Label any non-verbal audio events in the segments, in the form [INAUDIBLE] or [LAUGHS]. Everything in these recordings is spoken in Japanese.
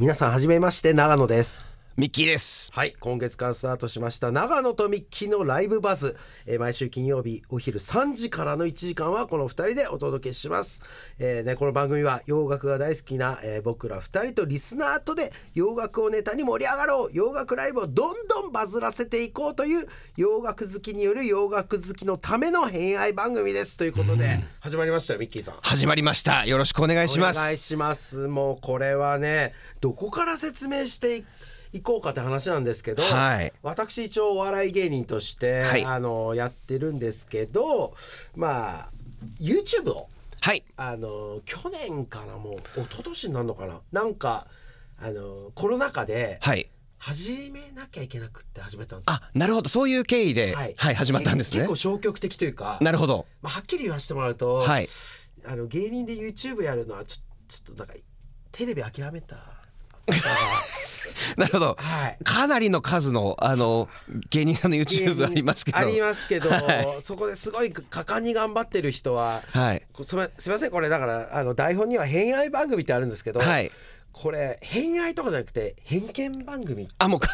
皆さんはじめまして長野です。ミッキーです。はい今月からスタートしました長野とミッキーのライブバズ、えー毎週金曜日お昼3時からの1時間はこの2人でお届けします、えーね、この番組は洋楽が大好きな、えー僕ら2人とリスナーとで洋楽をネタに盛り上がろう。洋楽ライブをどんどんバズらせていこうという洋楽好きによる洋楽好きのための偏愛番組です。ということで始まりましたよミッキーさん。始まりました。よろしくお願いします。お願いします。もうこれはねどこから説明していいこうかって話なんですけど、はい私一応お笑い芸人として、はいあのやってるんですけどまあ YouTube をはい。あの去年かなもう一昨年になるのかななんかあのコロナ禍ではい。始めなきゃいけなくって始めたんですよあ、なるほど。そういう経緯で、はい、始まったんですね結構。消極的というかなるほど。まあ、はっきり言わせてもらうと、はい。あの芸人で YouTube やるのはちょちょっとなんかテレビ諦めた。[LAUGHS] なるほど。はいかなりの数の、あの、芸人さんの YouTube ありますけど。ありますけど、はそこですごい果敢に頑張ってる人は、はい。こすみませんこれだからあの台本には偏愛番組ってあるんですけど、はい。これ偏愛とかじゃなくて偏見番組あ、もうか、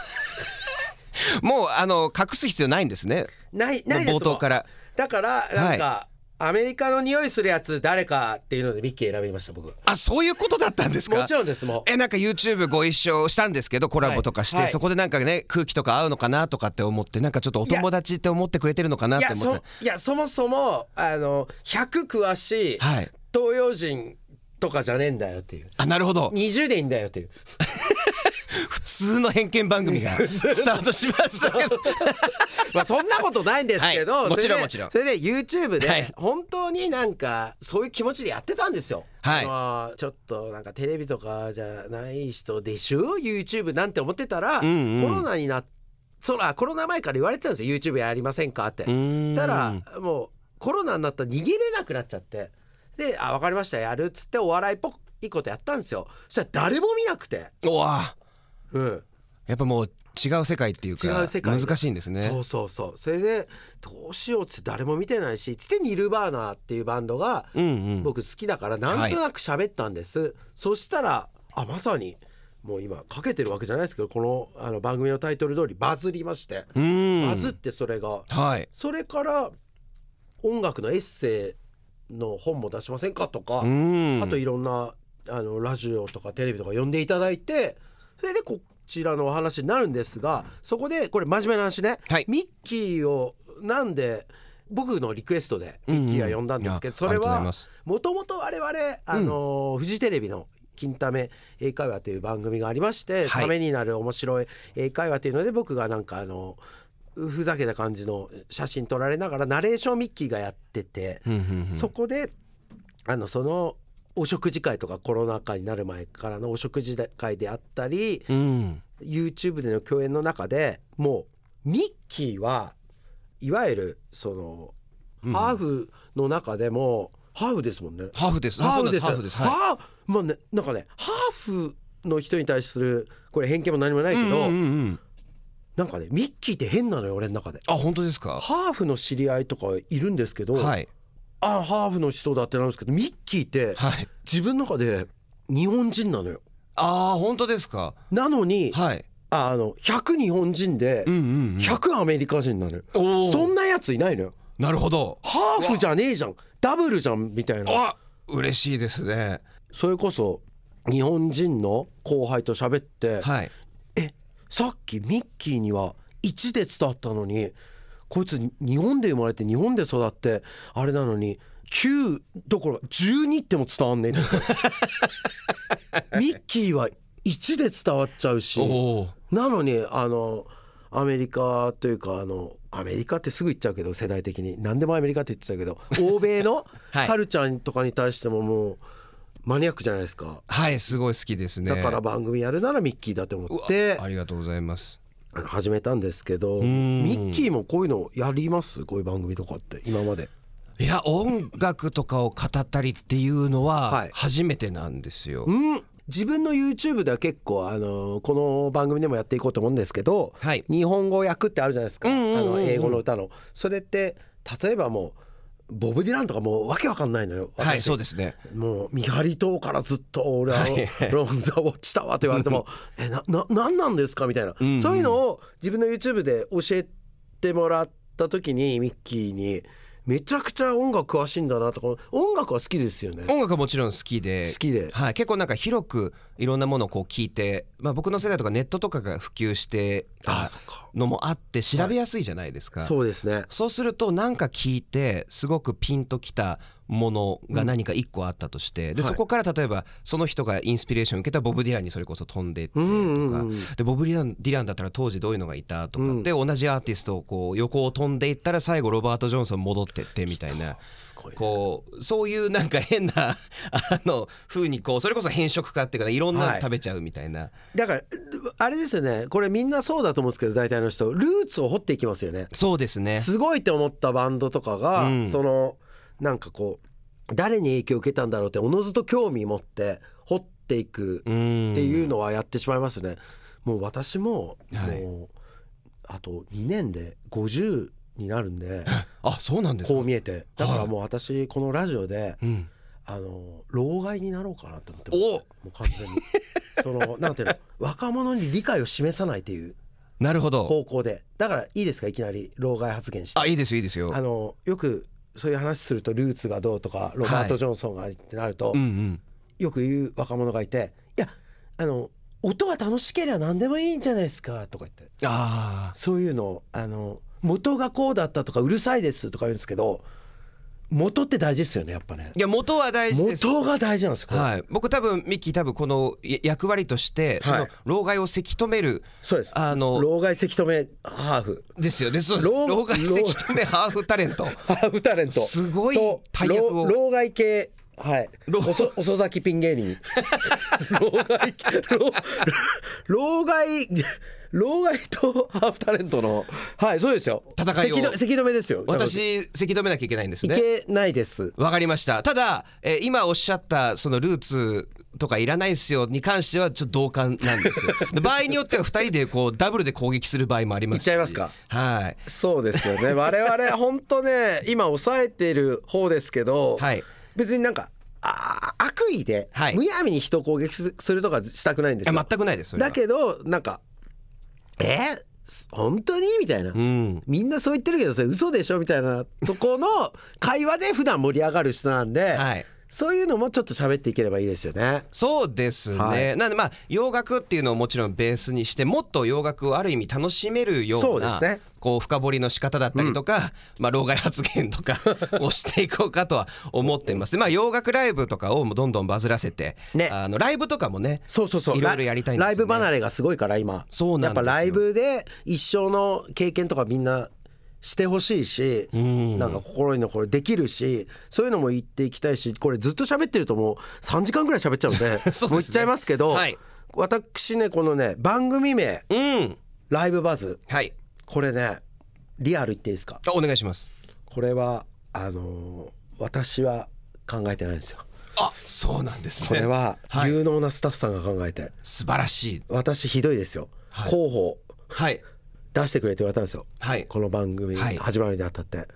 [LAUGHS] もう、あの、隠す必要ないんですね。ないないです冒頭から。だからなんか、アメリカの匂いするやつ誰かっていうのでミッキー選びました僕。あ、そういうことだったんですか？もちろんですもう。えなんか YouTube ご一緒したんですけどコラボとかして、はい。はいそこでなんかね空気とか合うのかなとかって思ってなんかちょっとお友達って思ってくれてるのかないって。や思ってそいやそもそもあの100詳しいはい。東洋人とかじゃねえんだよっていう。あなるほど。20でいいんだよっていう [LAUGHS] 普通の偏見番組が [LAUGHS] スタートしましたけど。[LAUGHS] まあそんなことないんですけど、はい。もちろんそれでもちろん。それで YouTube ではい。本当になんかそういう気持ちでやってたんですよ。はい。ちょっとなんかテレビとかじゃない人でしょ？YouTube なんて思ってたら、んうん。コロナになっそらコロナ前から言われてたんですよ。YouTube やりませんかって。たらもうコロナになったら逃げれなくなっちゃって。で「あ分かりましたやる」っつってお笑いっぽいいことやったんですよ。そしたら誰も見なくて。うわうん。やっぱもう違う世界っていうか違う世界難しいんですね。そうそうそう。それでどうしようっつって誰も見てないしつってニルバーナーっていうバンドが僕好きだからなんとなく喋ったんです、そしたらあまさにもう今かけてるわけじゃないですけどこのあの番組のタイトル通りバズりまして。バズってそれが。はい。それから音楽のエッセイの本も出しませんかとかあといろんなあのラジオとかテレビとか呼んでいただいてそれでこちらのお話になるんですがそこでこれ真面目な話ね、はい。ミッキーをなんで僕のリクエストでミッキーが呼んだんですけど、うんうん。それはもともと我々あの、フジテレビの「金ため英会話」という番組がありまして、はい。ためになる面白い英会話というので僕がなんかあのふざけた感じの写真撮られながらナレーションミッキーがやってて。うんうんうん。そこであのそのお食事会とかコロナ禍になる前からのお食事会であったりうん。YouTube での共演の中でもうミッキーはいわゆるその、ハーフの中でもハーフですもんね。ハーフです。ハーフです。ハーフです。はい。ハーフまあねなんかねハーフの人に対するこれ偏見も何もないけど、うんうんうん。なんかねミッキーって変なのよ俺の中で。あ本当ですか？ハーフの知り合いとかいるんですけど、はいあハーフの人だってなるんですけどミッキーってはい。自分の中で日本人なのよ。ああ本当ですか？なのに、はい。あの100日本人でうんうんうん。100アメリカ人なのよ。おー。そんなやついないのよ。なるほど。ハーフじゃねえじゃん。ダブルじゃんみたいな。あ嬉しいですね。それこそ日本人の後輩と喋って、はい。えさっきミッキーには1で伝わったのにこいつ日本で生まれて日本で育ってあれなのに9どころか12っても伝わんねえ [LAUGHS] ミッキーは1で伝わっちゃうしなのにあのアメリカというかあのアメリカってすぐ言っちゃうけど世代的に。何でもアメリカって言っちゃうけど [LAUGHS] 欧米のはい。カルチャーとかに対してももうマニアックじゃないですか。はいすごい好きですね。だから番組やるならミッキーだと思って。ありがとうございます始めたんですけどん。ミッキーもこういうのやります？こういう番組とかって今まで。いや音楽とかを語ったりっていうのははい。初めてなんですよ、うん。自分の YouTube では結構あのこの番組でもやっていこうと思うんですけど、はい。日本語訳ってあるじゃないですか、あの英語の歌の。それって例えばもボブ・ディランとかもうわけわかんないのよ。はい私。そうですね。もう見張り塔からずっと俺ははい。ロン・ザ・ウォッチタワーと言われてもえなな何なんですかみたいな、んうん。そういうのを自分の YouTube で教えてもらった時にミッキーにめちゃくちゃ音楽詳しいんだなとか音楽は好きですよね。音楽はもちろん好きで好きで。はい、結構なんか広くいろんなものをこう聞いて、まあ、僕の世代とかネットとかが普及してたのもあって調べやすいじゃないですか、そうですね。そうするとなんか聞いてすごくピンときたものが何か一個あったとして、ではい。そこから例えばその人がインスピレーションを受けたボブ・ディランにそれこそ飛んでいってとか、でボブ・ディランディランだったら当時どういうのがいたとか、うん。で同じアーティストをこう横を飛んでいったら最後ロバート・ジョンソン戻ってってみたいな。[LAUGHS] すごいねこうそういうなんか変な [LAUGHS] あの風にこうそれこそ変色化っていうかねいろんなの食べちゃうみたいな、だからあれですよね。これみんなそうだと思うんですけど大体の人ルーツを掘っていきますよね。そうですね。すごいって思ったバンドとかが、うん。そのなんかこう誰に影響を受けたんだろうっておのずと興味持って掘っていくうん。っていうのはやってしまいますね。もう私も、はい。もうあと2年で50になるんで [LAUGHS] あそうなんですか？こう見えて。だからもう私このラジオでうん。あの老害になろうかなと思ってます、お。もう完全に。[LAUGHS] そのなんていうの？若者に理解を示さないっていうなるほど。方向で。だからいいですか？いきなり老害発言して。あいいですよいいですよ。あのよくそういう話するとルーツがどうとかロバート・ジョンソンがってなると、うんうん。よく言う若者がいて「いやあの音は楽しければ何でもいいんじゃないですか」とか言って。あそういうのをあの元がこうだったとかうるさいですとか言うんですけど元って大事ですよねやっぱね。ーいや元は大事です。元が大事なんですよ、これ。はい、僕多分ミッキー多分このや役割としてそのはい老害をせき止めるそうです。あの老害せき止めハーフ。ですよね。そうです。老老害せき止めハーフタレント。[LAUGHS] ハーフタレント。すごいと大役を。老老害系はい。老遅遅咲きピン芸人。[LAUGHS] 老害。老老害。老害とハーフタレントの。はいそうですよ。戦いを。せきどせき止めですよ。私せき止めなきゃいけないんですいねけないです。わかりました。ただ、えー今おっしゃったそのルーツとかいらないですよに関してはちょっと同感なんですよ。[LAUGHS] で場合によっては2人でこうダブルで攻撃する場合もあります。しいっちゃいますか。はい。そうですよね。我々本当ね今抑えている方ですけど、はい別になんかあ悪意で、はい。むやみに人を攻撃すするとかしたくないんですよ。全くないですそれは。だけどなんかえ本当にみたいな、うん。みんなそう言ってるけどそれ嘘でしょみたいなとこの会話で普段盛り上がる人なんで、はいそういうのもちょっと喋っていければいいですよね。そうですね、はい。なんでまあ洋楽っていうのをもちろんベースにしてもっと洋楽をある意味楽しめるよなそううですね。こう深掘りの仕方だったりとか、まあ老害発言とか [LAUGHS] をしていこうかとは思っています。でまあ洋楽ライブとかをどんどんバズらせて、ね。あのライブとかもねそうそうそう。いろいろやりたいんですよね。ライブ離れがすごいから今。そうなんですよ。やっぱライブで一生の経験とかみんなしてほしいし、ん。なんか心に残るできるしそういうのも言っていきたいしこれずっと喋ってるともう3時間ぐらい喋っちゃうんで [LAUGHS] ね。もう言っちゃいますけど、はい。私ねこのね番組名うん「ライブバズ。はい」これねリアル言っていいですか？あお願いします。これはあのー私は考えてないんですよ。あそうなんですね。これははい。有能なスタッフさんが考えて、素晴らしい。私ひどいですよ、はい。候補はい出してくれって言われたんですよ、はい。この番組はい。始まるにあたって、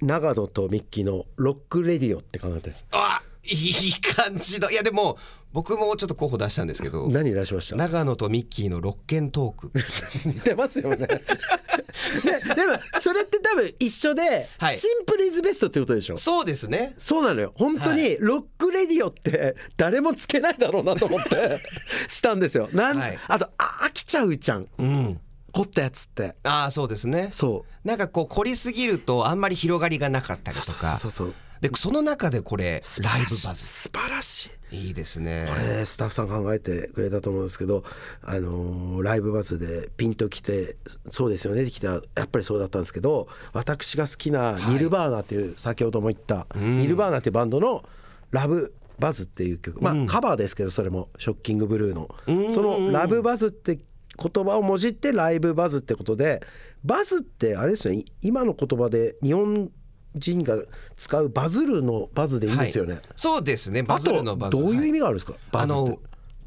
永野とミッキーの「ロックレディオ」って考えてです。あいい感じの。いやでも僕もちょっと候補出したんですけど。[LAUGHS] 何出しました？永野とミッキーのロッケントーク。[LAUGHS] 似てますよね。[LAUGHS] ででもそれって多分一緒で、はい。シンプルイズベストってことでしょ？そうですね。そうなのよ。本当にロックレディオって誰もつけないだろうなと思ってしたんですよ。なん、はい。あとあ飽きちゃうじゃん。うん凝ったやつって。ああそうですね。そう。なんかこう凝りすぎるとあんまり広がりがなかったりとか。そうそうそうでその中でこれライブバズ素晴らしい。いいですね。これスタッフさん考えてくれたと思うんですけど、あのーライブバズでピンときてそうですよね。ってきたやっぱりそうだったんですけど私が好きなニルバーナっていう、先ほども言った、ニルバーナっていうバンドの「ラブバズ」っていう曲。まあ、カバーですけどそれも。ショッキングブルーの、その「ラブバズ」って言葉をもじってライブバズってことでバズってあれですよね。今の言葉で日本人が使うバズるのバズでいいですよね、はい。そうですね。バあズるのとバズどういう意味味があるんですか、バあズって。の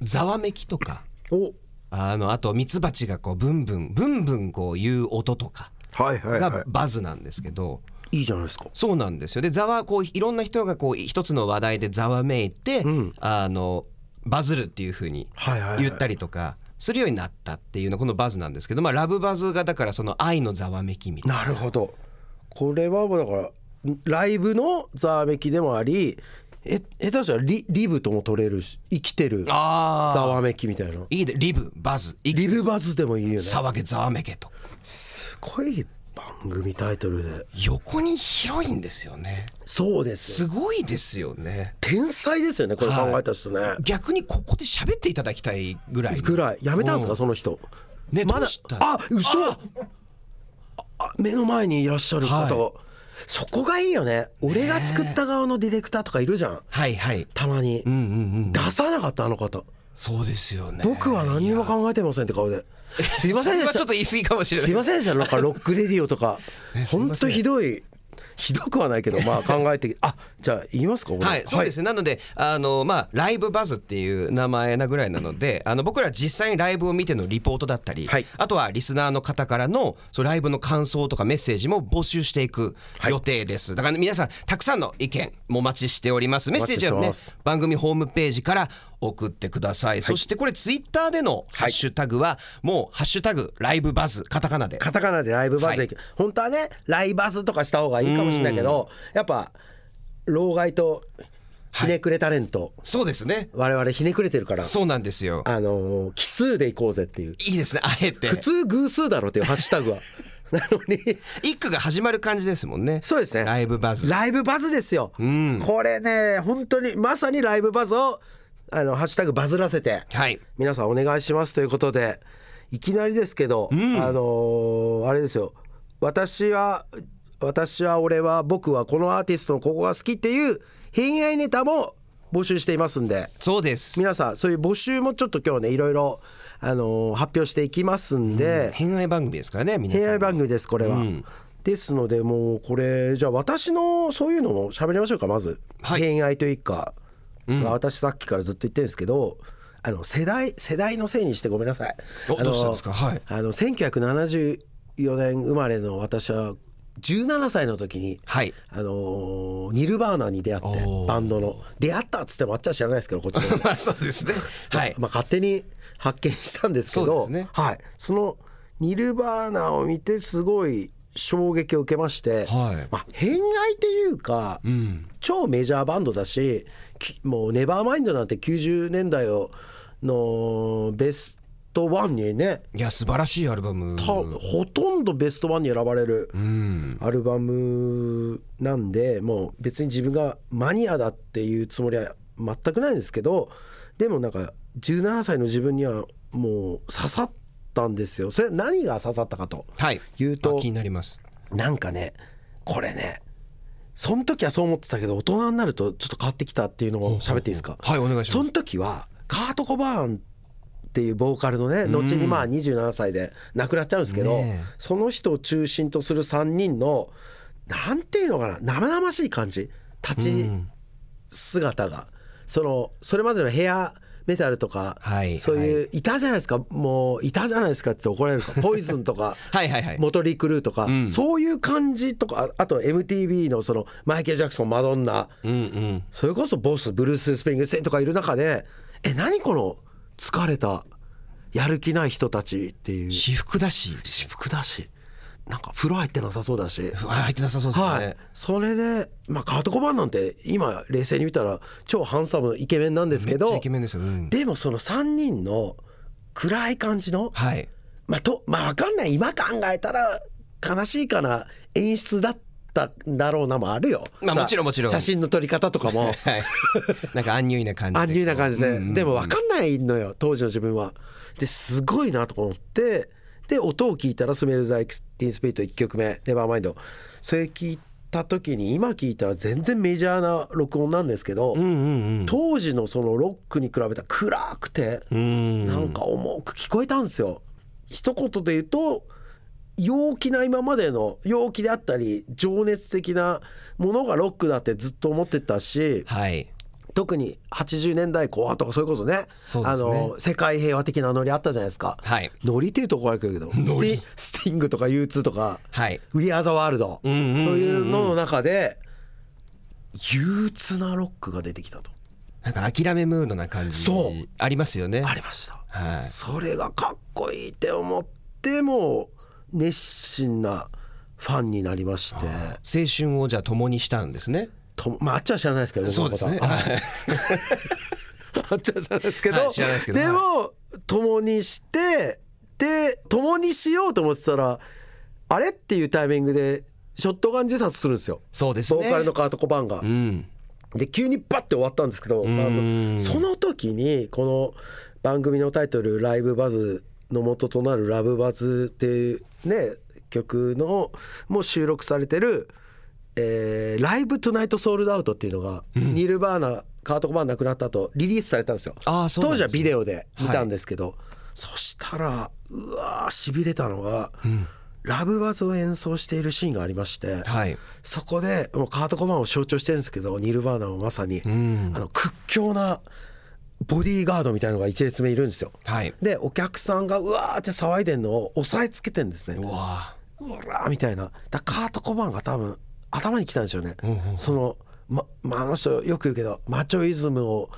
ざわめきとか。お。あのあとミツバチがこうブンブンブンブンこう言う音とか。はいはいがバズなんですけど、いいじゃないですか。そうなんですよ。でざわこういろんな人がこう一つの話題でざわめいて、ん。あのバズるっていうふうにはいはいはい。言ったりとかするようになったっていうのこのバズなんですけど、まあ、ラブバズがだからその愛のざわめきみたいな。なるほど。これはもうだからライブのざわめきでもありえ下手したらリリブとも取れるし生きてるざあわめきみたいないいでリブバズいリブバズでもいいよね。騒げざわめけと。すごい番組タイトルで。横に広いんですよね。そうです。よすごいですよね。天才ですよねこれ考えた人ね、逆にここで喋っていただきたいぐらい。ぐらい。やめたんですか、その人。ねまだあ嘘！あ！あ目の前にいらっしゃる方、はそこがいいよね。俺が作った側のディレクターとかいるじゃん。はいはい。たまに、うんうんうん。出さなかったあの方。そうですよね。僕は何にも考えてませんって顔ですいませんでした。ちょっと言い過ぎかもしれない。すいませんでした。なんかロックレディオとか。本当ひどいひどくはないけどまあ [LAUGHS] 考えてあじゃあ言いますか俺。はい、そうですね、なので、あのまあ、ライブバズっていう名前なぐらいなので、[LAUGHS] あの僕ら実際にライブを見てのリポートだったり、はい。あとはリスナーの方からのそうライブの感想とかメッセージも募集していく予定です。だから皆さん、たくさんの意見もお待ちしております。メッセージはね番組ホームページから送ってください。そしてこれ、ツイッターでのハッシュタグは、もう、ハッシュタグ、ライブバズ、カタカナで。カタカナでライブバズで、本当はねライバズとかした方がいいかもしれないけどやっぱ老害とひねくれタレント、そうですね。我々ひねくれてるから。そうなんですよ。あのー奇数でいこうぜっていう。いいですね、あえて。普。通偶数だろっていうハッシュタグは。[LAUGHS] なのに。一句が始まる感じですもんね。そうですね。ライブバズ。ライブバズですよ、ん。これね本当にまさにライブバズをあのハッシュタグバズらせてはい。皆さんお願いしますということでいきなりですけど、あのーあれですよ。私は私は俺は僕はこのアーティストのここが好きっていう偏愛ネタも募集していますんで。そうです。皆さんそういう募集もちょっと今日ねいろいろ、あのー発表していきますんで、偏愛番組ですからね、皆さん。偏愛番組ですこれは。ですのでもうこれじゃあ私のそういうのも喋りましょうかまず、はい。偏愛というか、まあ私さっきからずっと言ってるんですけどあの世代世代のせいにしてごめんなさい。あのおどうしたんですか？はい。あの1974年生まれの私は17歳の時に、はい。あのーニルバーナに出会ってバンドの。出会ったっつってもあっちは知らないですけどこっちの [LAUGHS] まあそうですね。はい。まあ、勝手に発見したんですけどね。はい、そのニルバーナを見てすごい衝撃を受けまして、はい。まあ、偏愛っていうか、うん。超メジャーバンドだしきもう「ネバーマインド」なんて90年代をのベストワンにねいや素晴らしいアルバム。たほとんどベストワンに選ばれるうん。アルバムなんでもう別に自分がマニアだっていうつもりは全くないんですけどでもなんか17歳の自分にはもう刺さったんですよそれ何が刺さったかとはい。言うとあ気になります。なんかねこれねその時はそう思ってたけど大人になるとちょっと変わってきたっていうのを喋っていいですか？はいお願いしますその時はカート・コバーンっていうボーカルのね後にまあ27歳で亡くなっちゃうんですけど、ねえ。その人を中心とする3人のなんていうのかな生々しい感じ立ち姿が、そのそれまでのヘアメタルとか、はいそういう、い、たじゃないですか。もういたじゃないですかって怒られるか [LAUGHS] ポイズンとかはいはいはい。モトリー・クルーとか、そういう感じとかああと MTV のそのマイケル・ジャクソンマドンナ。うんうん。それこそボスブルース・スプリングステインとかいる中でえ何この疲れたやる気ない人たちっていう私服だし。私服だしなんか風呂入ってなさそうだし。あ入ってなさそうですね。はい、それで、まあ、カート・コバーンなんて今冷静に見たら超ハンサムなイケメンなんですけどイケメンですよ。うん。でもその3人の暗い感じのはい。まあとまあ分かんない今考えたら悲しいかな演出だったんだろうなもあるよ。まあさもちろんもちろん写真の撮り方とかもはい。なんかアンニュイな感じで。アンニュイな感じで、でも分かんないのよ当時の自分は。ですごいなと思ってで音を聞いたら「スメルズ・アイク・ティン・スピリット」1曲目「ネバーマインド」それ聞いた時に今聞いたら全然メジャーな録音なんですけど、うんうんうん。当時のそのロックに比べたら暗くて。うん。なんか重く聞こえたんですよ。一言で言うと陽気な今までの陽気であったり情熱的なものがロックだってずっと思ってたしはい。特に80年代後半とかそれこそね。そうですね。あの世界平和的なノリあったじゃないですか、はい。ノリっていうとこあるけどスティスティングとか U2 とかはい「We Are the World」んうんうんうん。そういうのの中で憂鬱なロックが出てきたと。なんか諦めムードな感じ。そう。ありますよね。ありました、はい。それがかっこいいって思ってもう熱心なファンになりまして。青春をじゃあ共にしたんですね。とまああっちは知らないですけどそうですね。は。い。あっちは知らないですけど,、はい [LAUGHS] でも共にしてで共にしようと思ってたらあれっていうタイミングでショットガン自殺するんですよ。そうですね。ボーカルのカート・コバーンが。うん。で急にバッて終わったんですけどその時にこの番組のタイトル「ライブバズ」の元となる「ラブバズ」っていうね曲のもう収録されてる「えーライブトゥナイトソールドアウト」っていうのが、ニルバーナカート・コバーン亡くなった後リリースされたんですよ。ね。当時はビデオで見たんですけど、そしたらうわーしびれたのが、ラブバズを演奏しているシーンがありまして、はい。そこでもうカート・コバーンを象徴してるんですけどニルバーナもまさに、ん。あの屈強なボディーガードみたいなのが一列目いるんですよ。はい。でお客さんがうわーって騒いでんのを押さえつけてんですね。うわー。みたいな。だカート・コバーンが多分頭に来たんでしょうね。そのままあ、あの人よく言うけどマチョイズムを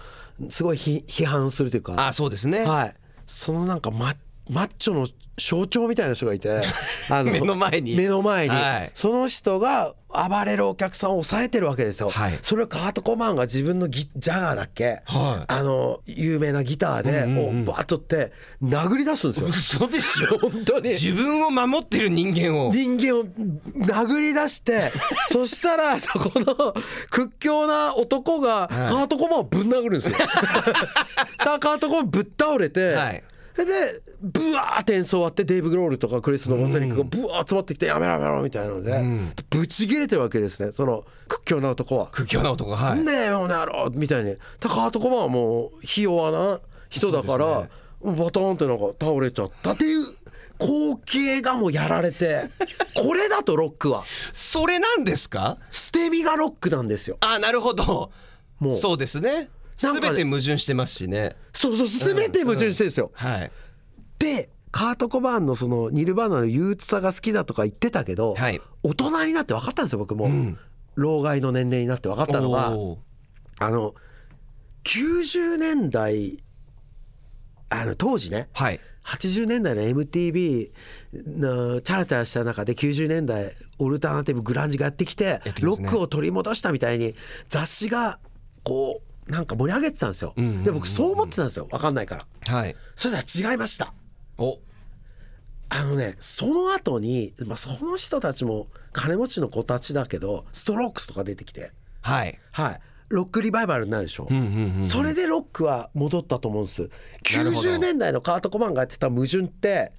すごいひ批判するというか。あそうですね。はい、そのなんかママッチョの象徴みたいな人がいて [LAUGHS] あ目の前に。目の前に、はい。その人が暴れるお客さんを抑えてるわけですよ、はい。それをカート・コバーンが自分のギジャガーだっけ、はい。あの有名なギターでこうバーッとって殴り出すんですよ。嘘でしょ？[LAUGHS] 本当に。自分を守ってる人間を。人間を殴り出して [LAUGHS] そしたらそこの屈強な男がカート・コバーンをぶん殴るんですよ。だからカート・コバーンぶっ倒れて、はいそれでブワーって演奏終わってデイブ・グロールとかクリス・ノボセリックがブワー集まってきてやめろやめろみたいなので、ぶち切れてるわけですね。その屈強な男は。屈強な男がはい。ねえもうなろみたいに。だからカート・コバーンはもうひ弱な人だから、そうですバターンってなんか倒れちゃったっていう光景がもうやられて [LAUGHS] これだとロックは。それなんですか？捨て身がロックなんですよ。あなるほど。もう。そうですねなんかね。全て矛盾してますしね。そうそう全て矛盾してるんですよ、はい。でカート・コバーンのそのニルバーナの憂鬱さが好きだとか言ってたけど、はい。大人になって分かったんですよ僕も、老害の年齢になって分かったのがあの90年代あの当時ね。はい。80年代の MTV のチャラチャラした中で90年代オルタナティブグランジがやってきてロックを取り戻したみたいに雑誌がこうなんか盛り上げてたんですよ。で僕そう思ってたんですよ。分かんないから。はい。それでは違いました。お。あのねその後に、まあ、その人たちも金持ちの子たちだけどストロークスとか出てきて。はい。はい。ロックリバイバルになるでしょ、それでロックは戻ったと思うんです。なるほど。90年代のカート・コバーンがやってた矛盾って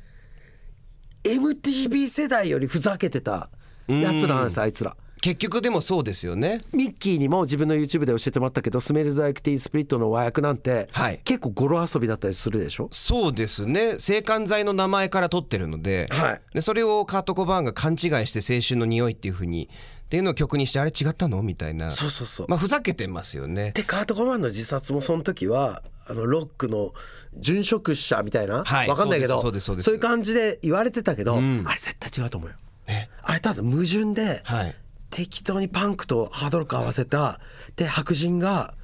MTV 世代よりふざけてたやつらなんですあいつら結局でもそうですよね。ミッキーにも自分の YouTube で教えてもらったけど Smells Like Teen Spirit の和訳なんて、はい。結構語呂遊びだったりするでしょ？そうですね。制汗剤の名前から取ってるので,、はい。でそれをカート・コバーンが勘違いして青春の匂いっていうふうにっていうのを曲にしてあれ違ったの？みたいな。そうそうそう。まあふざけてますよね。でカート・コバーンの自殺もその時はあのロックの殉職者みたいな、はい。わかんないけどそうですそうですそうです。いう感じで言われてたけど、あれ絶対違うと思うよ。え？あれただ矛盾で、はい適当にパンクとハードロック合わせたで白人が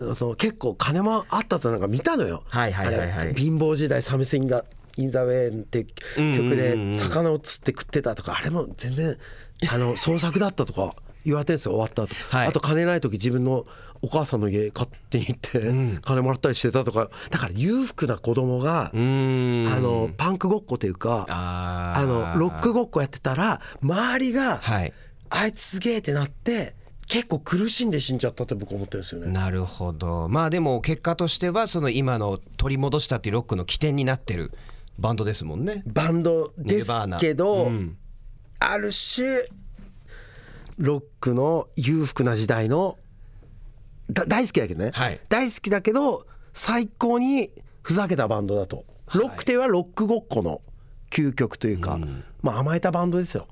あの結構金もあったとなんか見たのよ。はいはいはいはい。あれ貧乏時代サムシンがインザウェイって曲で魚を釣って食ってたとかあれも全然あの [LAUGHS] 創作だったとか言われてるんですよ終わった後、はい。あと金ない時自分のお母さんの家勝手に行って金もらったりしてたとか。だから裕福な子供がうーん。あのパンクごっこというかあー。あのロックごっこやってたら周りがはいあいつすげえってなって結構苦しんで死んじゃったって僕思ってるんですよね。なるほど。まあでも結果としてはその今の取り戻したっていうロックの起点になってるバンドですもんね。バンドですけど、ある種ロックの裕福な時代のだ大好きだけどね、はい。大好きだけど最高にふざけたバンドだと。ロックというのはロックごっこの究極というか、まあ甘えたバンドですよ